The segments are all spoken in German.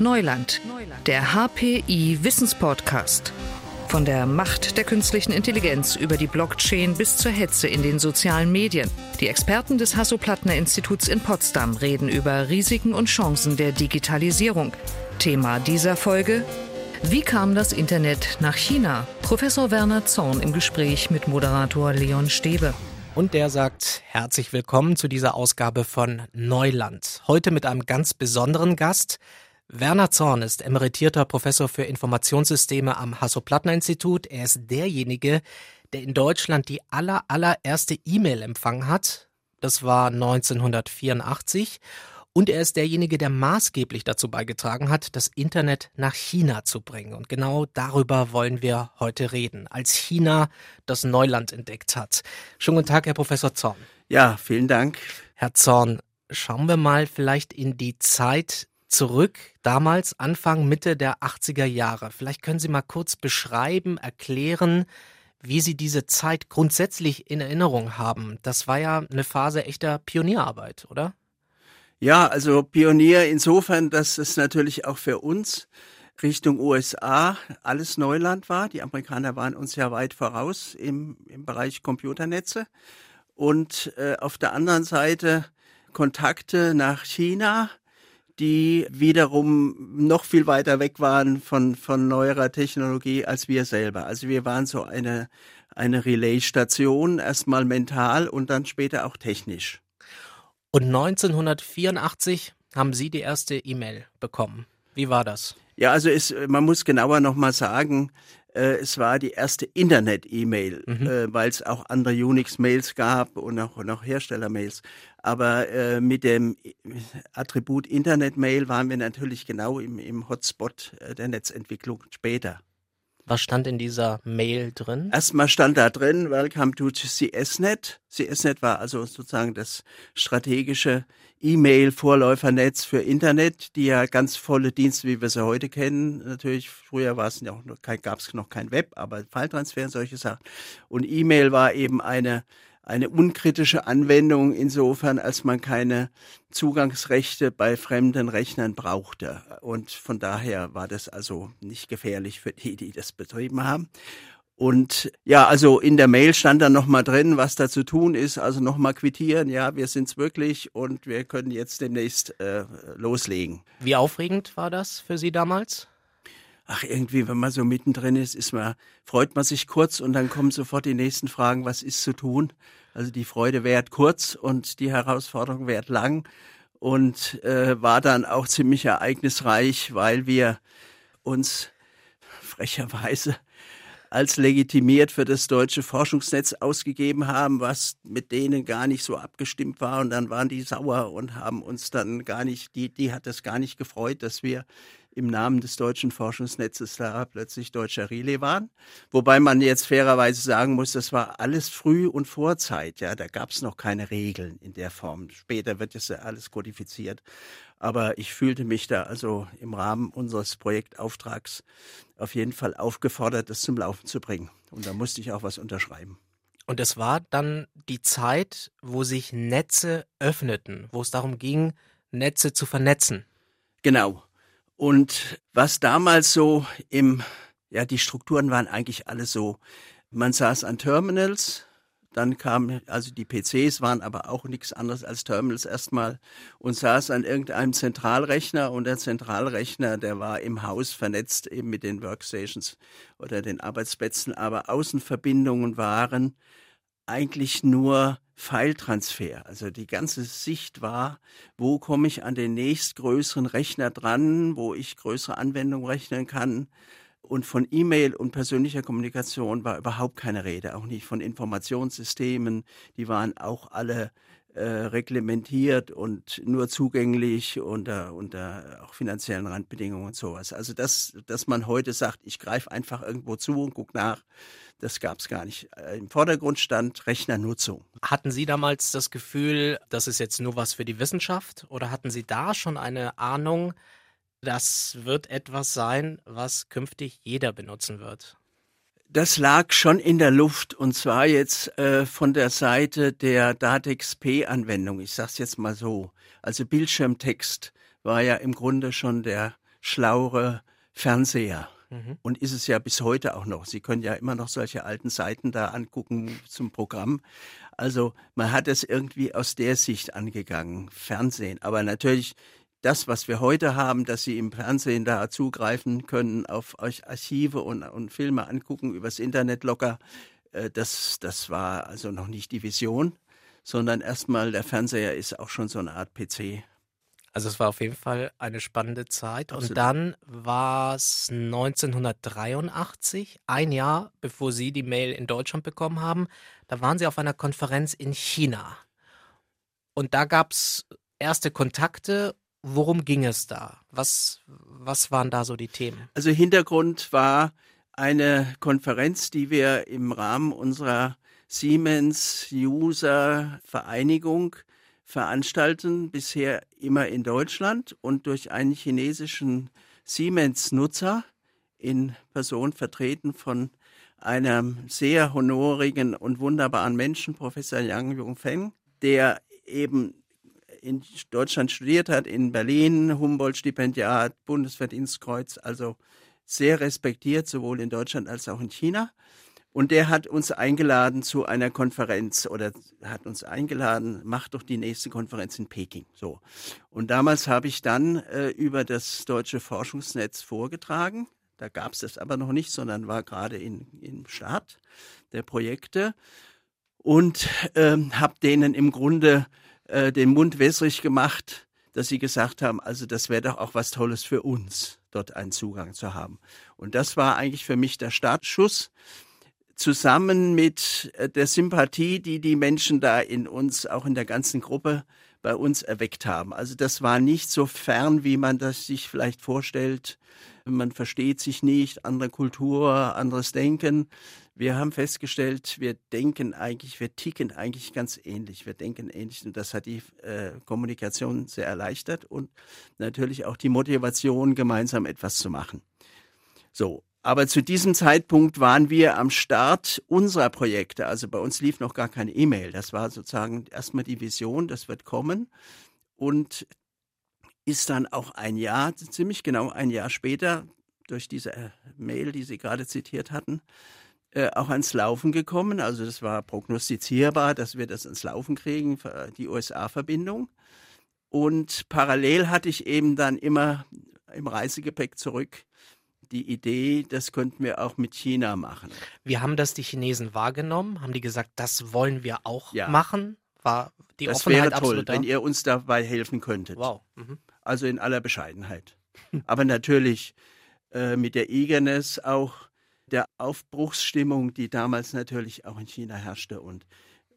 Neuland, der HPI Wissenspodcast. Von der Macht der künstlichen Intelligenz über die Blockchain bis zur Hetze in den sozialen Medien. Die Experten des Hasso-Plattner-Instituts in Potsdam reden über Risiken und Chancen der Digitalisierung. Thema dieser Folge wie kam das Internet nach China? Professor Werner Zorn im Gespräch mit Moderator Leon Stäbe. Und der sagt herzlich willkommen zu dieser Ausgabe von Neuland. Heute mit einem ganz besonderen Gast. Werner Zorn ist emeritierter Professor für Informationssysteme am Hasso-Plattner-Institut. Er ist derjenige, der in Deutschland die aller, allererste E-Mail empfangen hat. Das war 1984. Und er ist derjenige, der maßgeblich dazu beigetragen hat, das Internet nach China zu bringen. Und genau darüber wollen wir heute reden, als China das Neuland entdeckt hat. Schönen guten Tag, Herr Professor Zorn. Ja, vielen Dank. Herr Zorn, schauen wir mal vielleicht in die Zeit zurück, damals Anfang, Mitte der 80er Jahre. Vielleicht können Sie mal kurz beschreiben, erklären, wie Sie diese Zeit grundsätzlich in Erinnerung haben. Das war ja eine Phase echter Pionierarbeit, oder? Ja, also Pionier insofern, dass es natürlich auch für uns Richtung USA alles Neuland war. Die Amerikaner waren uns ja weit voraus im, im Bereich Computernetze. Und äh, auf der anderen Seite Kontakte nach China, die wiederum noch viel weiter weg waren von, von neuerer Technologie als wir selber. Also wir waren so eine, eine Relaisstation, erstmal mental und dann später auch technisch. Und 1984 haben Sie die erste E-Mail bekommen. Wie war das? Ja, also es, man muss genauer nochmal sagen, äh, es war die erste Internet-E-Mail, mhm. äh, weil es auch andere Unix-Mails gab und auch noch Hersteller-Mails. Aber äh, mit dem Attribut Internet-Mail waren wir natürlich genau im, im Hotspot äh, der Netzentwicklung später. Was stand in dieser Mail drin? Erstmal stand da drin, Welcome to CSNet. CSNet war also sozusagen das strategische E-Mail-Vorläufernetz für Internet, die ja ganz volle Dienste, wie wir sie heute kennen. Natürlich, früher war es noch gab es noch kein Web, aber Falltransfer und solche Sachen. Und E-Mail war eben eine eine unkritische Anwendung insofern, als man keine Zugangsrechte bei fremden Rechnern brauchte. Und von daher war das also nicht gefährlich für die, die das betrieben haben. Und ja, also in der Mail stand dann nochmal drin, was da zu tun ist. Also nochmal quittieren, ja, wir sind's wirklich und wir können jetzt demnächst äh, loslegen. Wie aufregend war das für Sie damals? Ach irgendwie, wenn man so mittendrin ist, ist man, freut man sich kurz und dann kommen sofort die nächsten Fragen, was ist zu tun? Also die Freude währt kurz und die Herausforderung währt lang und äh, war dann auch ziemlich ereignisreich, weil wir uns frecherweise als legitimiert für das deutsche Forschungsnetz ausgegeben haben, was mit denen gar nicht so abgestimmt war. Und dann waren die sauer und haben uns dann gar nicht, die, die hat es gar nicht gefreut, dass wir im Namen des deutschen Forschungsnetzes da plötzlich deutscher Relais waren. Wobei man jetzt fairerweise sagen muss, das war alles früh und Vorzeit. Ja, da gab es noch keine Regeln in der Form. Später wird das ja alles kodifiziert. Aber ich fühlte mich da also im Rahmen unseres Projektauftrags auf jeden Fall aufgefordert, das zum Laufen zu bringen. Und da musste ich auch was unterschreiben. Und es war dann die Zeit, wo sich Netze öffneten, wo es darum ging, Netze zu vernetzen. Genau. Und was damals so im, ja, die Strukturen waren eigentlich alle so. Man saß an Terminals, dann kamen, also die PCs waren aber auch nichts anderes als Terminals erstmal und saß an irgendeinem Zentralrechner und der Zentralrechner, der war im Haus vernetzt eben mit den Workstations oder den Arbeitsplätzen, aber Außenverbindungen waren eigentlich nur File-Transfer. Also die ganze Sicht war, wo komme ich an den nächstgrößeren Rechner dran, wo ich größere Anwendungen rechnen kann. Und von E-Mail und persönlicher Kommunikation war überhaupt keine Rede, auch nicht von Informationssystemen. Die waren auch alle äh, reglementiert und nur zugänglich unter, unter auch finanziellen Randbedingungen und sowas. Also das, dass man heute sagt, ich greife einfach irgendwo zu und gucke nach, das gab es gar nicht. Äh, Im Vordergrund stand Rechnernutzung. Hatten Sie damals das Gefühl, das ist jetzt nur was für die Wissenschaft oder hatten Sie da schon eine Ahnung, das wird etwas sein, was künftig jeder benutzen wird? Das lag schon in der Luft und zwar jetzt äh, von der Seite der DATEX-P-Anwendung. Ich sage es jetzt mal so. Also Bildschirmtext war ja im Grunde schon der schlauere Fernseher. Mhm. Und ist es ja bis heute auch noch. Sie können ja immer noch solche alten Seiten da angucken zum Programm. Also man hat es irgendwie aus der Sicht angegangen, Fernsehen. Aber natürlich das, was wir heute haben, dass Sie im Fernsehen da zugreifen können, auf euch Archive und, und Filme angucken, übers Internet locker, äh, das, das war also noch nicht die Vision, sondern erstmal der Fernseher ist auch schon so eine Art PC. Also es war auf jeden Fall eine spannende Zeit. Absolut. Und dann war es 1983, ein Jahr bevor Sie die Mail in Deutschland bekommen haben. Da waren Sie auf einer Konferenz in China. Und da gab es erste Kontakte. Worum ging es da? Was, was waren da so die Themen? Also Hintergrund war eine Konferenz, die wir im Rahmen unserer Siemens User Vereinigung veranstalten, bisher immer in Deutschland und durch einen chinesischen Siemens-Nutzer in Person vertreten von einem sehr honorigen und wunderbaren Menschen, Professor Yang Yongfeng, der eben in Deutschland studiert hat, in Berlin, Humboldt-Stipendiat, Bundesverdienstkreuz, also sehr respektiert, sowohl in Deutschland als auch in China. Und der hat uns eingeladen zu einer Konferenz oder hat uns eingeladen, macht doch die nächste Konferenz in Peking. So. Und damals habe ich dann äh, über das deutsche Forschungsnetz vorgetragen. Da gab es das aber noch nicht, sondern war gerade in, im Start der Projekte und ähm, habe denen im Grunde äh, den Mund wässrig gemacht, dass sie gesagt haben, also das wäre doch auch was Tolles für uns, dort einen Zugang zu haben. Und das war eigentlich für mich der Startschuss zusammen mit äh, der Sympathie, die die Menschen da in uns, auch in der ganzen Gruppe, bei uns erweckt haben. Also das war nicht so fern, wie man das sich vielleicht vorstellt. Man versteht sich nicht, andere Kultur, anderes Denken. Wir haben festgestellt, wir denken eigentlich, wir ticken eigentlich ganz ähnlich. Wir denken ähnlich und das hat die äh, Kommunikation sehr erleichtert und natürlich auch die Motivation, gemeinsam etwas zu machen. So, aber zu diesem Zeitpunkt waren wir am Start unserer Projekte. Also bei uns lief noch gar keine E-Mail. Das war sozusagen erstmal die Vision, das wird kommen. Und ist dann auch ein Jahr, ziemlich genau ein Jahr später, durch diese äh, Mail, die Sie gerade zitiert hatten, äh, auch ans Laufen gekommen. Also das war prognostizierbar, dass wir das ins Laufen kriegen, die USA-Verbindung. Und parallel hatte ich eben dann immer im Reisegepäck zurück die Idee, das könnten wir auch mit China machen. Wie haben das die Chinesen wahrgenommen? Haben die gesagt, das wollen wir auch ja. machen? War die das Offenheit wäre toll, wenn ihr uns dabei helfen könntet. Wow. Mhm. Also in aller Bescheidenheit. Aber natürlich äh, mit der Eagerness auch der Aufbruchsstimmung, die damals natürlich auch in China herrschte. Und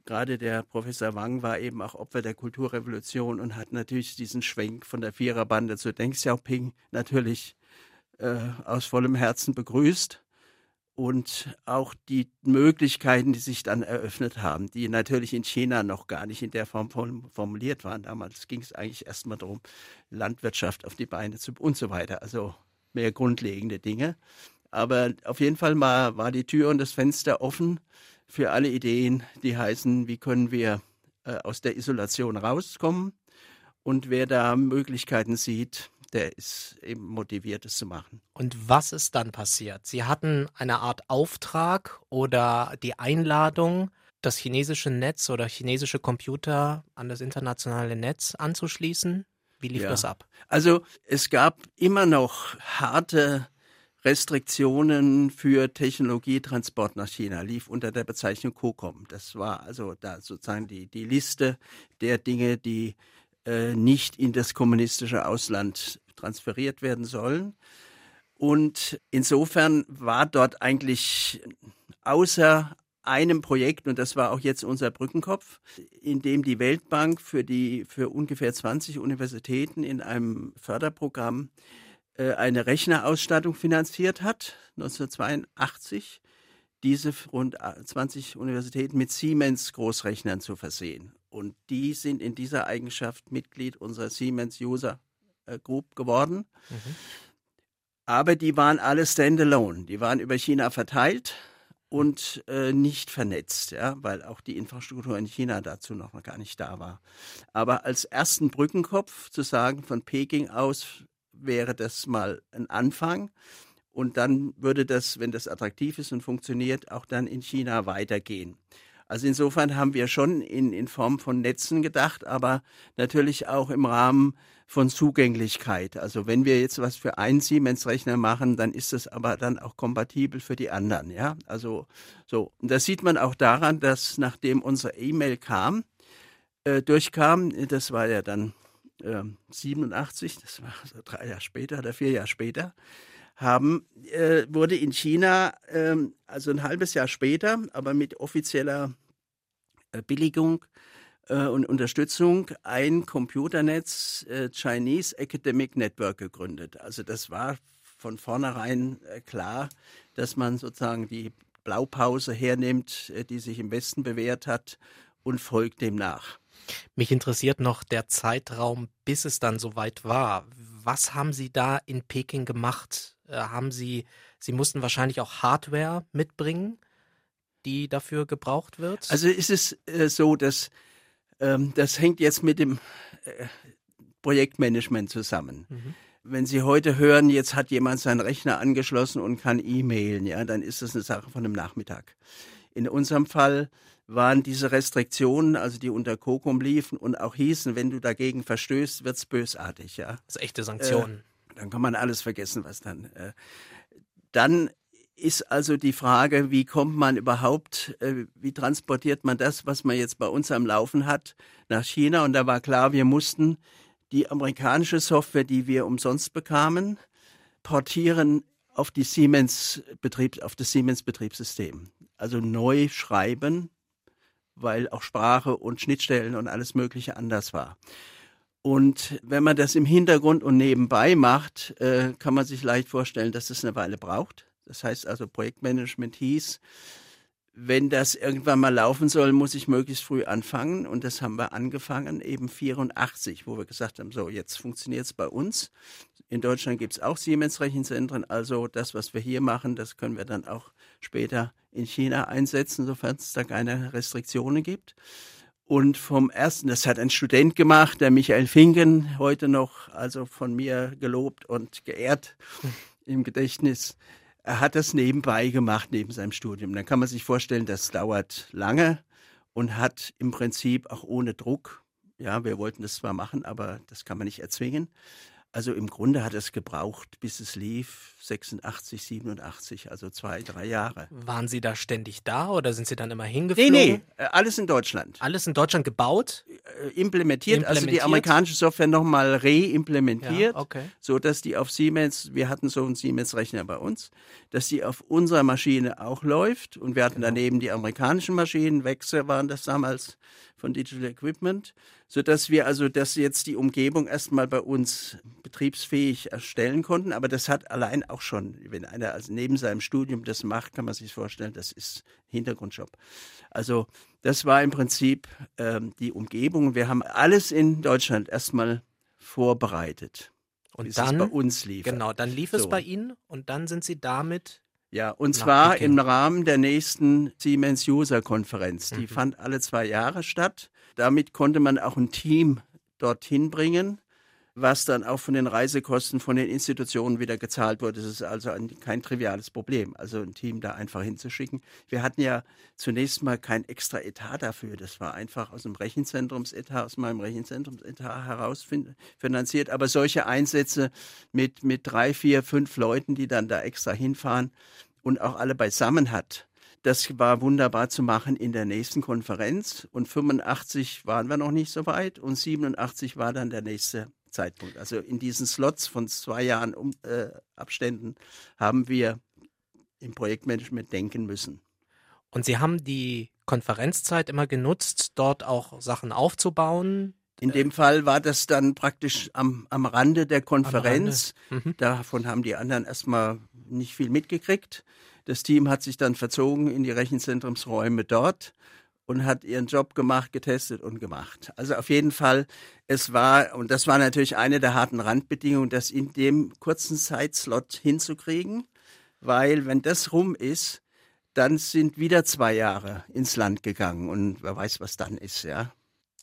gerade der Professor Wang war eben auch Opfer der Kulturrevolution und hat natürlich diesen Schwenk von der Viererbande zu Deng Xiaoping natürlich äh, aus vollem Herzen begrüßt und auch die Möglichkeiten, die sich dann eröffnet haben, die natürlich in China noch gar nicht in der Form formuliert waren. Damals ging es eigentlich erstmal darum, Landwirtschaft auf die Beine zu und so weiter, also mehr grundlegende Dinge. Aber auf jeden Fall mal war die Tür und das Fenster offen für alle Ideen, die heißen, wie können wir äh, aus der Isolation rauskommen und wer da Möglichkeiten sieht, der ist eben motiviert, es zu machen. Und was ist dann passiert? Sie hatten eine Art Auftrag oder die Einladung, das chinesische Netz oder chinesische Computer an das internationale Netz anzuschließen. Wie lief ja. das ab? Also es gab immer noch harte Restriktionen für Technologietransport nach China lief unter der Bezeichnung COCOM. Das war also da sozusagen die, die Liste der Dinge, die äh, nicht in das kommunistische Ausland transferiert werden sollen. Und insofern war dort eigentlich außer einem Projekt, und das war auch jetzt unser Brückenkopf, in dem die Weltbank für die, für ungefähr 20 Universitäten in einem Förderprogramm äh, eine Rechnerausstattung finanziert hat, 1982, diese rund 20 Universitäten mit Siemens Großrechnern zu versehen. Und die sind in dieser Eigenschaft Mitglied unserer Siemens User äh, Group geworden. Mhm. Aber die waren alle standalone. Die waren über China verteilt und äh, nicht vernetzt, ja, weil auch die Infrastruktur in China dazu noch gar nicht da war. Aber als ersten Brückenkopf zu sagen, von Peking aus wäre das mal ein Anfang. Und dann würde das, wenn das attraktiv ist und funktioniert, auch dann in China weitergehen. Also insofern haben wir schon in, in Form von Netzen gedacht, aber natürlich auch im Rahmen von Zugänglichkeit. Also wenn wir jetzt was für einen Siemens-Rechner machen, dann ist das aber dann auch kompatibel für die anderen. Ja, also so. Und das sieht man auch daran, dass nachdem unsere E-Mail kam, äh, durchkam, das war ja dann äh, 87, das war so drei Jahre später oder vier Jahre später, haben, äh, wurde in China, äh, also ein halbes Jahr später, aber mit offizieller äh, Billigung äh, und Unterstützung, ein Computernetz äh, Chinese Academic Network gegründet. Also das war von vornherein äh, klar, dass man sozusagen die Blaupause hernimmt, die sich im Westen bewährt hat und folgt dem nach. Mich interessiert noch der Zeitraum, bis es dann soweit war. Was haben Sie da in Peking gemacht? Äh, haben Sie, Sie mussten wahrscheinlich auch Hardware mitbringen, die dafür gebraucht wird? Also ist es äh, so, dass ähm, das hängt jetzt mit dem äh, Projektmanagement zusammen. Mhm. Wenn Sie heute hören, jetzt hat jemand seinen Rechner angeschlossen und kann E-Mailen, ja, dann ist das eine Sache von einem Nachmittag. In unserem Fall waren diese Restriktionen, also die unter COCOM liefen und auch hießen, wenn du dagegen verstößt, wird's bösartig, ja. Das ist echte Sanktionen. Äh, dann kann man alles vergessen, was dann. Äh, dann ist also die Frage, wie kommt man überhaupt, äh, wie transportiert man das, was man jetzt bei uns am Laufen hat, nach China? Und da war klar, wir mussten die amerikanische Software, die wir umsonst bekamen, portieren auf die Siemens Betriebs, auf das Siemens Betriebssystem. Also neu schreiben, weil auch Sprache und Schnittstellen und alles Mögliche anders war. Und wenn man das im Hintergrund und nebenbei macht, äh, kann man sich leicht vorstellen, dass es eine Weile braucht. Das heißt also, Projektmanagement hieß, wenn das irgendwann mal laufen soll, muss ich möglichst früh anfangen. Und das haben wir angefangen, eben 84, wo wir gesagt haben, so, jetzt funktioniert es bei uns. In Deutschland gibt es auch Siemens-Rechenzentren. Also das, was wir hier machen, das können wir dann auch später in China einsetzen, sofern es da keine Restriktionen gibt. Und vom ersten, das hat ein Student gemacht, der Michael Finken, heute noch also von mir gelobt und geehrt im Gedächtnis. Er hat das nebenbei gemacht, neben seinem Studium. Dann kann man sich vorstellen, das dauert lange und hat im Prinzip auch ohne Druck, ja, wir wollten das zwar machen, aber das kann man nicht erzwingen, also im Grunde hat es gebraucht, bis es lief, 86, 87, also zwei, drei Jahre. Waren Sie da ständig da oder sind Sie dann immer hingeflogen? Nee, nee, äh, alles in Deutschland. Alles in Deutschland gebaut? Implementiert, äh, implementiert. also die amerikanische Software nochmal reimplementiert, ja, okay. so dass die auf Siemens, wir hatten so einen Siemens-Rechner bei uns, dass die auf unserer Maschine auch läuft und wir hatten genau. daneben die amerikanischen Maschinen, Wechsel waren das damals von Digital Equipment, so dass wir also das jetzt die Umgebung erstmal bei uns betriebsfähig erstellen konnten. Aber das hat allein auch schon, wenn einer also neben seinem Studium das macht, kann man sich vorstellen, das ist Hintergrundjob. Also das war im Prinzip ähm, die Umgebung. Wir haben alles in Deutschland erstmal vorbereitet. Und dann bei uns lief. Genau, dann lief so. es bei Ihnen und dann sind Sie damit ja, und zwar im Rahmen der nächsten Siemens User Konferenz. Die mhm. fand alle zwei Jahre statt. Damit konnte man auch ein Team dorthin bringen, was dann auch von den Reisekosten von den Institutionen wieder gezahlt wurde. Das ist also ein, kein triviales Problem, also ein Team da einfach hinzuschicken. Wir hatten ja zunächst mal kein extra Etat dafür. Das war einfach aus dem Rechenzentrumsetat, aus meinem Rechenzentrumsetat heraus finanziert. Aber solche Einsätze mit, mit drei, vier, fünf Leuten, die dann da extra hinfahren und auch alle beisammen hat, das war wunderbar zu machen in der nächsten Konferenz. Und 85 waren wir noch nicht so weit und 87 war dann der nächste Zeitpunkt. Also in diesen Slots von zwei Jahren um, äh, Abständen haben wir im Projektmanagement denken müssen. Und Sie haben die Konferenzzeit immer genutzt, dort auch Sachen aufzubauen? In dem Fall war das dann praktisch am, am Rande der Konferenz. Mhm. Davon haben die anderen erstmal nicht viel mitgekriegt. Das Team hat sich dann verzogen in die Rechenzentrumsräume dort und hat ihren Job gemacht, getestet und gemacht. Also auf jeden Fall, es war, und das war natürlich eine der harten Randbedingungen, das in dem kurzen Zeitslot hinzukriegen, weil wenn das rum ist, dann sind wieder zwei Jahre ins Land gegangen und wer weiß, was dann ist, ja.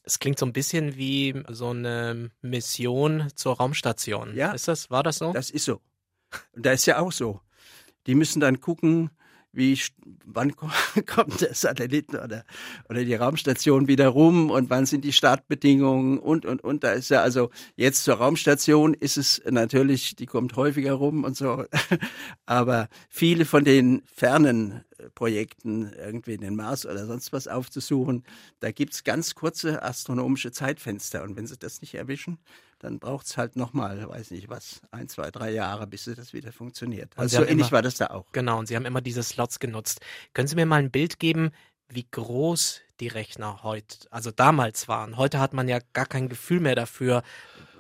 Es klingt so ein bisschen wie so eine Mission zur Raumstation. Ja. Ist das, war das so? Das ist so. Und da ist ja auch so. Die müssen dann gucken, wie, wann kommt der Satellit oder, oder die Raumstation wieder rum und wann sind die Startbedingungen und, und, und. Da ist ja also jetzt zur Raumstation ist es natürlich, die kommt häufiger rum und so. Aber viele von den fernen Projekten, irgendwie den Mars oder sonst was aufzusuchen, da gibt's ganz kurze astronomische Zeitfenster. Und wenn sie das nicht erwischen, dann braucht's halt nochmal, weiß nicht was, ein, zwei, drei Jahre, bis das wieder funktioniert. Und Also so ähnlich immer- war das da auch. Genau, und Sie haben immer diese Slots genutzt. Können Sie mir mal ein Bild geben, wie groß die Rechner heute, also damals waren? Heute hat man ja gar kein Gefühl mehr dafür,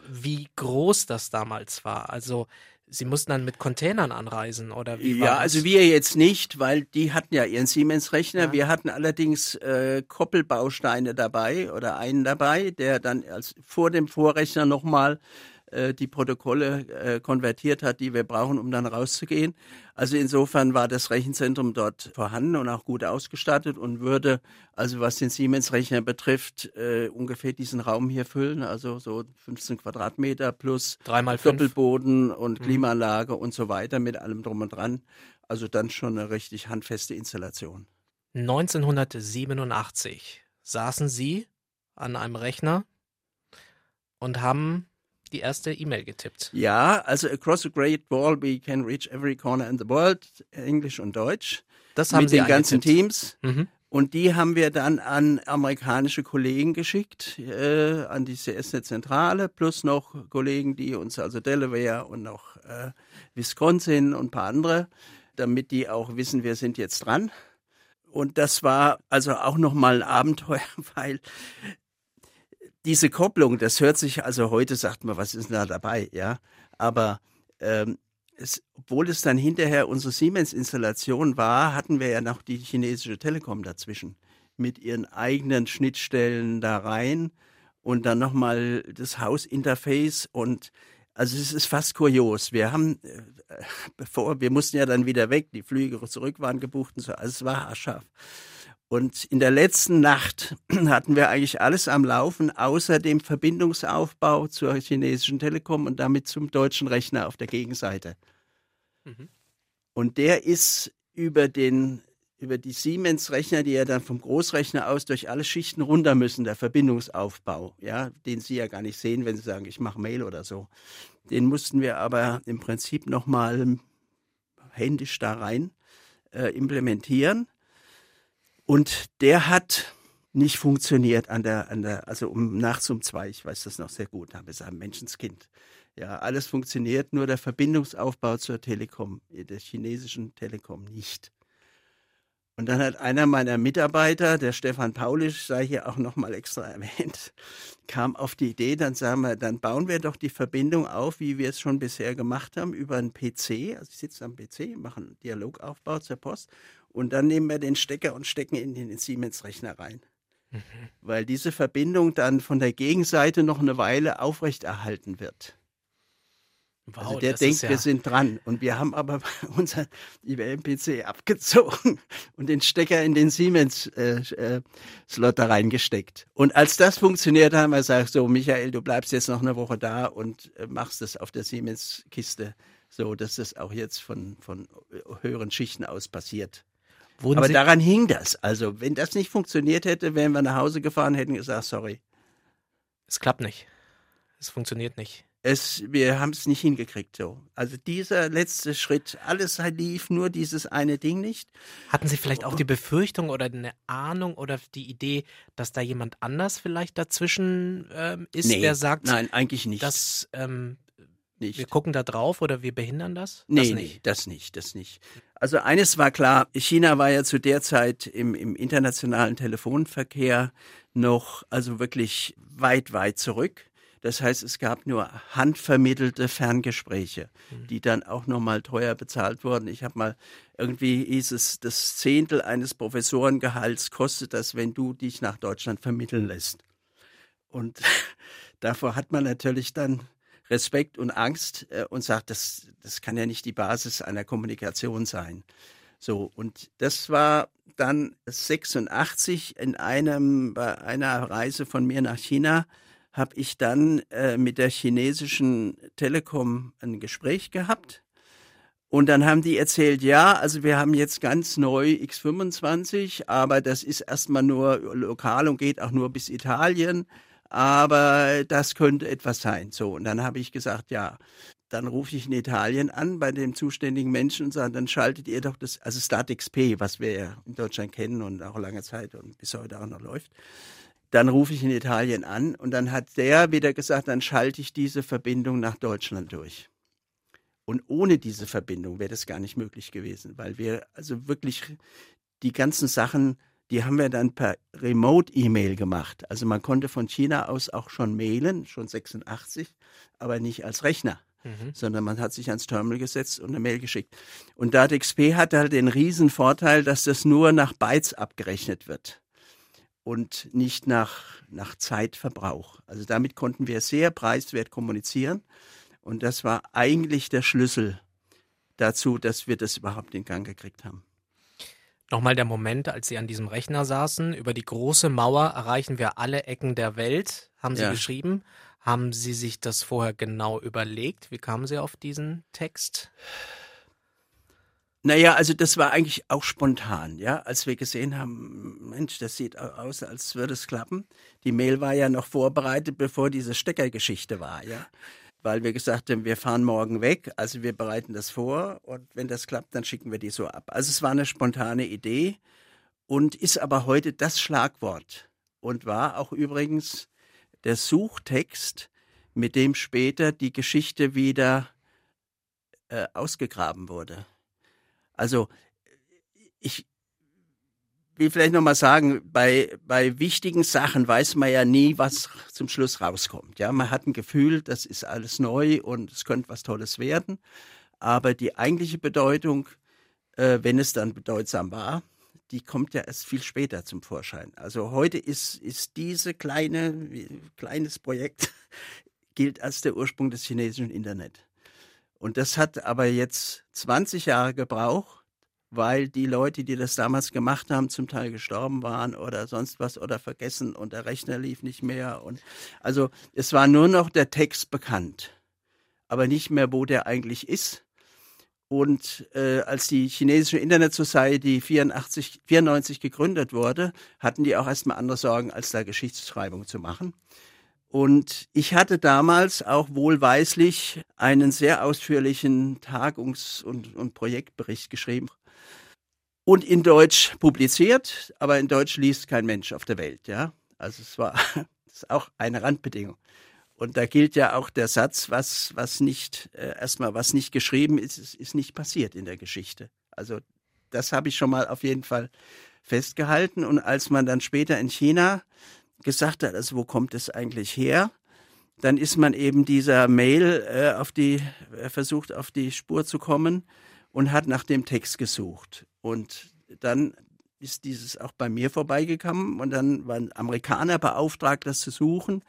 wie groß das damals war. Also Sie mussten dann mit Containern anreisen oder wie war Ja, also wir jetzt nicht, weil die hatten ja ihren Siemens-Rechner. Ja. Wir hatten allerdings äh, Koppelbausteine dabei oder einen dabei, der dann als vor dem Vorrechner nochmal äh, die Protokolle äh, konvertiert hat, die wir brauchen, um dann rauszugehen. Also insofern war das Rechenzentrum dort vorhanden und auch gut ausgestattet und würde, also was den Siemens-Rechner betrifft, äh, ungefähr diesen Raum hier füllen, also so 15 Quadratmeter plus Dreimal. Doppelboden und Mhm. Klimaanlage und so weiter mit allem drum und dran. Also dann schon eine richtig handfeste Installation. 1987 saßen Sie an einem Rechner und haben die erste E-Mail getippt. Ja, also across a great wall we can reach every corner in the world, Englisch und Deutsch, Das haben mit Sie den ganzen eingetippt. Teams. Mhm. Und die haben wir dann an amerikanische Kollegen geschickt, äh, an die CS-Zentrale, plus noch Kollegen, die uns, also Delaware und noch äh, Wisconsin und ein paar andere, damit die auch wissen, wir sind jetzt dran. Und das war also auch nochmal ein Abenteuer, weil diese Kopplung, das hört sich, also heute sagt man, was ist da dabei, ja, aber ähm, es, obwohl es dann hinterher unsere Siemens-Installation war, hatten wir ja noch die chinesische Telekom dazwischen mit ihren eigenen Schnittstellen da rein und dann nochmal das Hausinterface und also es ist fast kurios. Wir haben, äh, bevor, wir mussten ja dann wieder weg, die Flüge zurück waren gebucht und so, also es war haarscharf. Und in der letzten Nacht hatten wir eigentlich alles am Laufen, außer dem Verbindungsaufbau zur chinesischen Telekom und damit zum deutschen Rechner auf der Gegenseite. Mhm. Und der ist über den über die Siemens-Rechner, die ja dann vom Großrechner aus durch alle Schichten runter müssen, der Verbindungsaufbau, ja, den Sie ja gar nicht sehen, wenn Sie sagen, ich mache Mail oder so. Den mussten wir aber im Prinzip nochmal händisch da rein äh, implementieren. Und der hat nicht funktioniert an der, an der, also um nachts um zwei, ich weiß das noch sehr gut, habe es am Menschenskind. Ja, alles funktioniert, nur der Verbindungsaufbau zur Telekom, der chinesischen Telekom nicht. Und dann hat einer meiner Mitarbeiter, der Stefan Paulisch, sei hier auch nochmal extra erwähnt, kam auf die Idee, dann sagen wir, dann bauen wir doch die Verbindung auf, wie wir es schon bisher gemacht haben, über einen PC. Also ich sitze am PC, mache einen Dialogaufbau zur Post und dann nehmen wir den Stecker und stecken ihn in den Siemens-Rechner rein. Weil diese Verbindung dann von der Gegenseite noch eine Weile aufrechterhalten wird. Wow, Also der das denkt, ja, wir sind dran. Und wir haben aber unseren IBM-PC abgezogen und den Stecker in den Siemens-Slot äh, äh, da reingesteckt. Und als das funktioniert, haben wir gesagt, so Michael, du bleibst jetzt noch eine Woche da und äh, machst es auf der Siemens-Kiste, so dass das auch jetzt von, von höheren Schichten aus passiert. Wurden aber Sie, daran hing das. Also wenn das nicht funktioniert hätte, wären wir nach Hause gefahren, hätten gesagt, sorry. es klappt nicht. Es funktioniert nicht. Es, wir haben es nicht hingekriegt so. Also dieser letzte Schritt, alles lief, nur dieses eine Ding nicht. Hatten Sie vielleicht auch die Befürchtung oder eine Ahnung oder die Idee, dass da jemand anders vielleicht dazwischen ähm, ist, der sagt, nein, eigentlich nicht. dass ähm, nicht. wir gucken da drauf oder wir behindern das? Nee, das nee, nicht. das nicht, das nicht. Also eines war klar, China war ja zu der Zeit im, im internationalen Telefonverkehr noch, also wirklich weit, weit zurück. Das heißt, es gab nur handvermittelte Ferngespräche, die dann auch nochmal teuer bezahlt wurden. Ich habe mal irgendwie hieß es, das Zehntel eines Professorengehalts kostet das, wenn du dich nach Deutschland vermitteln lässt. Und davor hat man natürlich dann Respekt und Angst äh, und sagt, das, das kann ja nicht die Basis einer Kommunikation sein. So, und das war dann 86 in einem, bei einer Reise von mir nach China, habe ich dann äh, mit der chinesischen Telekom ein Gespräch gehabt. Und dann haben die erzählt, ja, also wir haben jetzt ganz neu X25, aber das ist erstmal nur lokal und geht auch nur bis Italien. Aber das könnte etwas sein. So, und dann habe ich gesagt, ja, dann rufe ich in Italien an bei dem zuständigen Menschen und sage, dann schaltet ihr doch das, also StartXP, was wir ja in Deutschland kennen und auch lange Zeit und bis heute auch noch läuft. Dann rufe ich in Italien an und dann hat der wieder gesagt, dann schalte ich diese Verbindung nach Deutschland durch. Und ohne diese Verbindung wäre das gar nicht möglich gewesen, weil wir also wirklich die ganzen Sachen, die haben wir dann per Remote-E-Mail gemacht. Also man konnte von China aus auch schon mailen, schon 86, aber nicht als Rechner. Mhm. sondern man hat sich ans Terminal gesetzt und eine Mail geschickt. Und DATXP hat halt den riesen Vorteil, dass das nur nach Bytes abgerechnet wird und nicht nach, nach Zeitverbrauch. Also damit konnten wir sehr preiswert kommunizieren und das war eigentlich der Schlüssel dazu, dass wir das überhaupt in Gang gekriegt haben. Nochmal der Moment, als Sie an diesem Rechner saßen. Über die große Mauer erreichen wir alle Ecken der Welt, haben Sie ja. geschrieben. Haben Sie sich das vorher genau überlegt? Wie kamen Sie auf diesen Text? Naja, also das war eigentlich auch spontan, ja, als wir gesehen haben, Mensch, das sieht aus, als würde es klappen. Die Mail war ja noch vorbereitet, bevor diese Steckergeschichte war, ja. Weil wir gesagt haben, wir fahren morgen weg, also wir bereiten das vor und wenn das klappt, dann schicken wir die so ab. Also es war eine spontane Idee und ist aber heute das Schlagwort und war auch übrigens der Suchtext, mit dem später die Geschichte wieder äh, ausgegraben wurde. Also ich will vielleicht nochmal sagen, bei, bei wichtigen Sachen weiß man ja nie, was zum Schluss rauskommt. Ja, man hat ein Gefühl, das ist alles neu und es könnte was Tolles werden. Aber die eigentliche Bedeutung, äh, wenn es dann bedeutsam war, die kommt ja erst viel später zum Vorschein. Also heute ist, ist diese kleine, kleines Projekt gilt als der Ursprung des chinesischen Internet. Und das hat aber jetzt 20 Jahre gebraucht, weil die Leute, die das damals gemacht haben, zum Teil gestorben waren oder sonst was oder vergessen und der Rechner lief nicht mehr. Und also es war nur noch der Text bekannt, aber nicht mehr, wo der eigentlich ist. Und äh, als die chinesische Internet Society 84, 94 gegründet wurde, hatten die auch erstmal andere Sorgen, als da Geschichtsschreibung zu machen. Und ich hatte damals auch wohlweislich einen sehr ausführlichen Tagungs- und, und Projektbericht geschrieben und in Deutsch publiziert, aber in Deutsch liest kein Mensch auf der Welt, ja. Also es war ist auch eine Randbedingung. Und da gilt ja auch der Satz, was, was nicht, äh, erstmal, was nicht geschrieben ist, ist, ist nicht passiert in der Geschichte. Also das habe ich schon mal auf jeden Fall festgehalten. Und als man dann später in China gesagt hat, also wo kommt es eigentlich her, dann ist man eben dieser Mail äh, auf die, äh, versucht auf die Spur zu kommen und hat nach dem Text gesucht. Und dann ist dieses auch bei mir vorbeigekommen und dann waren Amerikaner beauftragt, das zu suchen.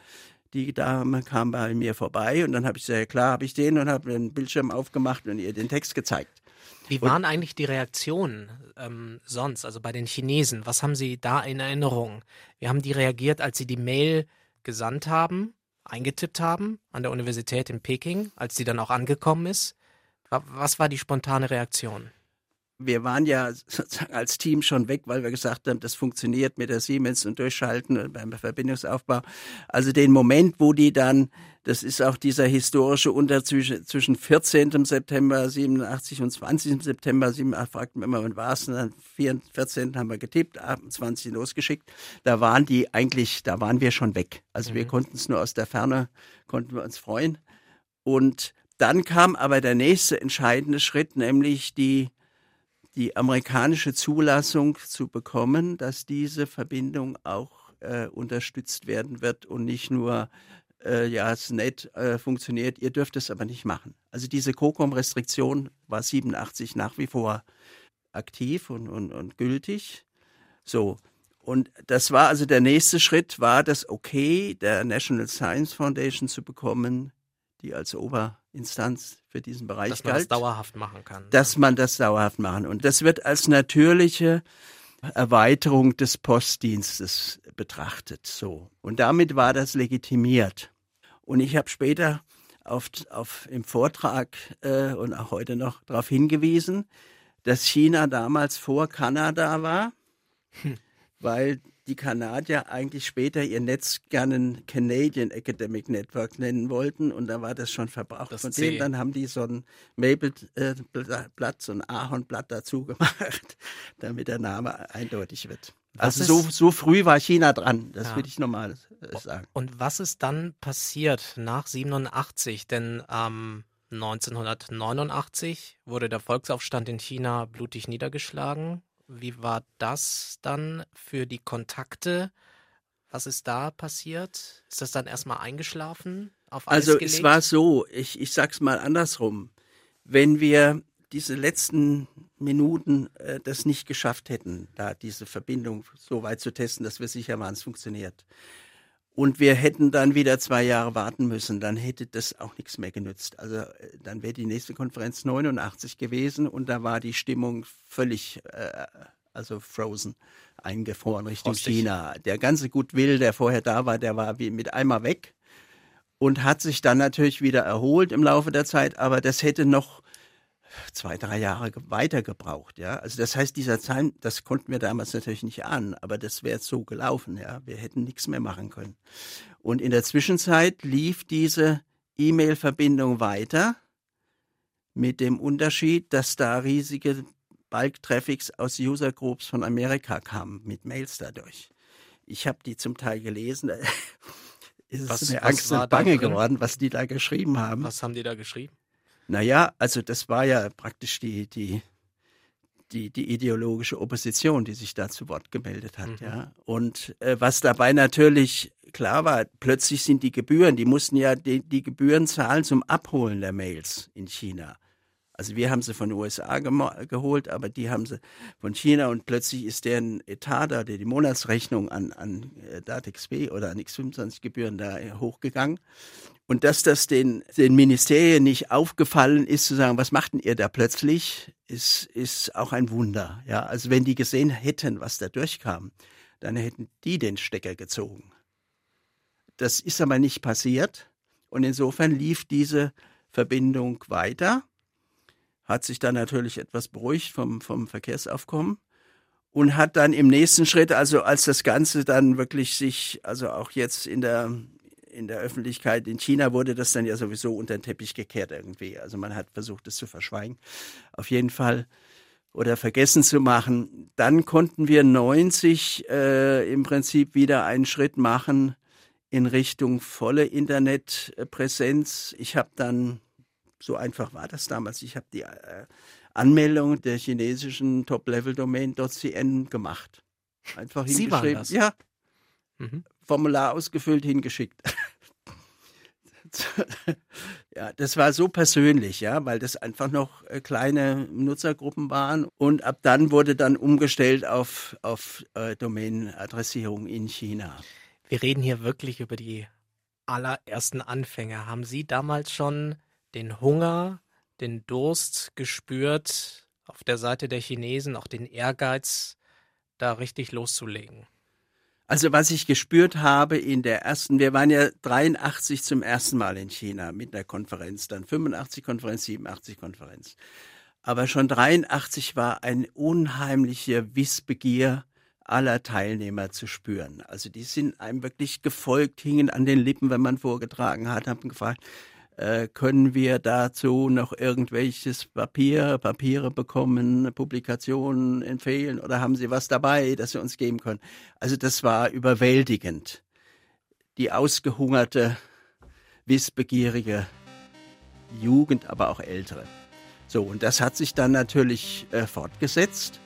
Die Dame kam bei mir vorbei und dann habe ich gesagt, ja, klar, habe ich den und habe den Bildschirm aufgemacht und ihr den Text gezeigt. Wie waren und, eigentlich die Reaktionen ähm, sonst, also bei den Chinesen? Was haben Sie da in Erinnerung? Wie haben die reagiert, als Sie die Mail gesandt haben, eingetippt haben an der Universität in Peking, als sie dann auch angekommen ist? Was war die spontane Reaktion? Wir waren ja sozusagen als Team schon weg, weil wir gesagt haben, das funktioniert mit der Siemens und Durchschalten beim Verbindungsaufbau. Also den Moment, wo die dann, das ist auch dieser historische Unterschied zwischen 14. September 87 und 20. September 87, fragt man immer, wann war es? Dann 14. haben wir getippt, 28 losgeschickt. Da waren die eigentlich, da waren wir schon weg. Also mhm. wir konnten es nur aus der Ferne, konnten wir uns freuen. Und dann kam aber der nächste entscheidende Schritt, nämlich die die amerikanische Zulassung zu bekommen, dass diese Verbindung auch äh, unterstützt werden wird und nicht nur äh, ja, es nett äh, funktioniert, ihr dürft es aber nicht machen. Also diese COCOM-Restriktion war 87 nach wie vor aktiv und, und, und gültig. So. Und das war also der nächste Schritt, war das okay der National Science Foundation zu bekommen, die als Oberinstanz für diesen Bereich dass man galt. das dauerhaft machen kann. Dass man das dauerhaft machen. Und das wird als natürliche Erweiterung des Postdienstes betrachtet. So. Und damit war das legitimiert. Und ich habe später auf, auf, im Vortrag äh, und auch heute noch darauf hingewiesen, dass China damals vor Kanada war, hm. weil die Kanadier eigentlich später ihr Netz gerne Canadian Academic Network nennen wollten und da war das schon verbraucht das von C. Dann haben die so ein Maple-Blatt, so ein Ahornblatt dazu gemacht, damit der Name eindeutig wird. Was also so, so früh war China dran, das ja. will ich nochmal äh, sagen. Und was ist dann passiert nach 87? Denn ähm, 1989 wurde der Volksaufstand in China blutig niedergeschlagen. Wie war das dann für die Kontakte? Was ist da passiert? Ist das dann erstmal eingeschlafen? Also gelegt? es war so, ich, ich sag's mal andersrum. Wenn wir diese letzten Minuten äh, das nicht geschafft hätten, da diese Verbindung so weit zu testen, dass wir sicher waren, es funktioniert. Und wir hätten dann wieder zwei Jahre warten müssen, dann hätte das auch nichts mehr genützt. Also äh, dann wäre die nächste Konferenz 89 gewesen und da war die Stimmung völlig, äh, also frozen, eingefroren Richtung Frostig. China. Der ganze Gutwill, der vorher da war, der war wie mit einmal weg und hat sich dann natürlich wieder erholt im Laufe der Zeit, aber das hätte noch zwei, drei Jahre weiter gebraucht, ja. Also das heißt, dieser Zeit, das konnten wir damals natürlich nicht ahnen, aber das wäre so gelaufen, ja. Wir hätten nichts mehr machen können. Und in der Zwischenzeit lief diese E-Mail-Verbindung weiter mit dem Unterschied, dass da riesige Bulk-Traffics aus User-Groups von Amerika kamen, mit Mails dadurch. Ich habe die zum Teil gelesen. ist was, es mir Angst und Bange geworden, was die da geschrieben haben. Was haben die da geschrieben? Naja, also das war ja praktisch die, die, die, die ideologische Opposition, die sich da zu Wort gemeldet hat. Mhm. Ja. Und äh, was dabei natürlich klar war, plötzlich sind die Gebühren, die mussten ja die, die Gebühren zahlen zum Abholen der Mails in China. Also wir haben sie von den USA geholt, aber die haben sie von China und plötzlich ist deren Etat da, die Monatsrechnung an, an äh, DATEX-B oder an X25-Gebühren da hochgegangen. Und dass das den, den Ministerien nicht aufgefallen ist, zu sagen, was machten ihr da plötzlich, ist, ist auch ein Wunder. Ja, also wenn die gesehen hätten, was da durchkam, dann hätten die den Stecker gezogen. Das ist aber nicht passiert. Und insofern lief diese Verbindung weiter hat sich dann natürlich etwas beruhigt vom, vom Verkehrsaufkommen und hat dann im nächsten Schritt, also als das Ganze dann wirklich sich, also auch jetzt in der, in der Öffentlichkeit in China wurde das dann ja sowieso unter den Teppich gekehrt irgendwie. Also man hat versucht, es zu verschweigen. Auf jeden Fall oder vergessen zu machen. Dann konnten wir 90 äh, im Prinzip wieder einen Schritt machen in Richtung volle Internetpräsenz. Ich habe dann so einfach war das damals. Ich habe die äh, Anmeldung der chinesischen Top-Level-Domain .cn gemacht. Einfach Sie hingeschrieben. Waren das? Ja. Mhm. Formular ausgefüllt, hingeschickt. ja, das war so persönlich, ja, weil das einfach noch äh, kleine Nutzergruppen waren und ab dann wurde dann umgestellt auf, auf äh, Domain-Adressierung in China. Wir reden hier wirklich über die allerersten Anfänge. Haben Sie damals schon den Hunger, den Durst gespürt, auf der Seite der Chinesen auch den Ehrgeiz, da richtig loszulegen? Also was ich gespürt habe in der ersten, wir waren ja 83 zum ersten Mal in China mit einer Konferenz, dann 85 Konferenz, 87 Konferenz. Aber schon 83 war eine unheimliche Wissbegier aller Teilnehmer zu spüren. Also die sind einem wirklich gefolgt, hingen an den Lippen, wenn man vorgetragen hat, haben gefragt, äh, können wir dazu noch irgendwelches Papier, Papiere bekommen, Publikationen empfehlen oder haben Sie was dabei, das Sie uns geben können? Also das war überwältigend. Die ausgehungerte, wissbegierige Jugend, aber auch ältere. So, und das hat sich dann natürlich äh, fortgesetzt.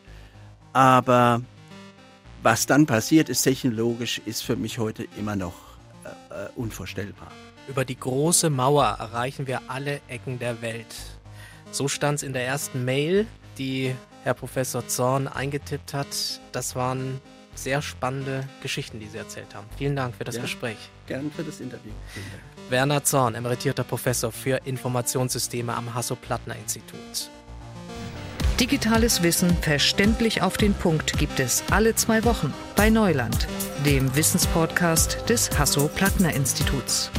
Aber was dann passiert ist technologisch, ist für mich heute immer noch äh, äh unvorstellbar. Über die große Mauer erreichen wir alle Ecken der Welt. So stand es in der ersten Mail, die Herr Professor Zorn eingetippt hat. Das waren sehr spannende Geschichten, die Sie erzählt haben. Vielen Dank für das ja, Gespräch. Gern für das Interview. Werner Zorn, emeritierter Professor für Informationssysteme am Hasso-Plattner-Institut. Digitales Wissen verständlich auf den Punkt gibt es alle zwei Wochen bei Neuland, dem Wissenspodcast des Hasso-Plattner-Instituts.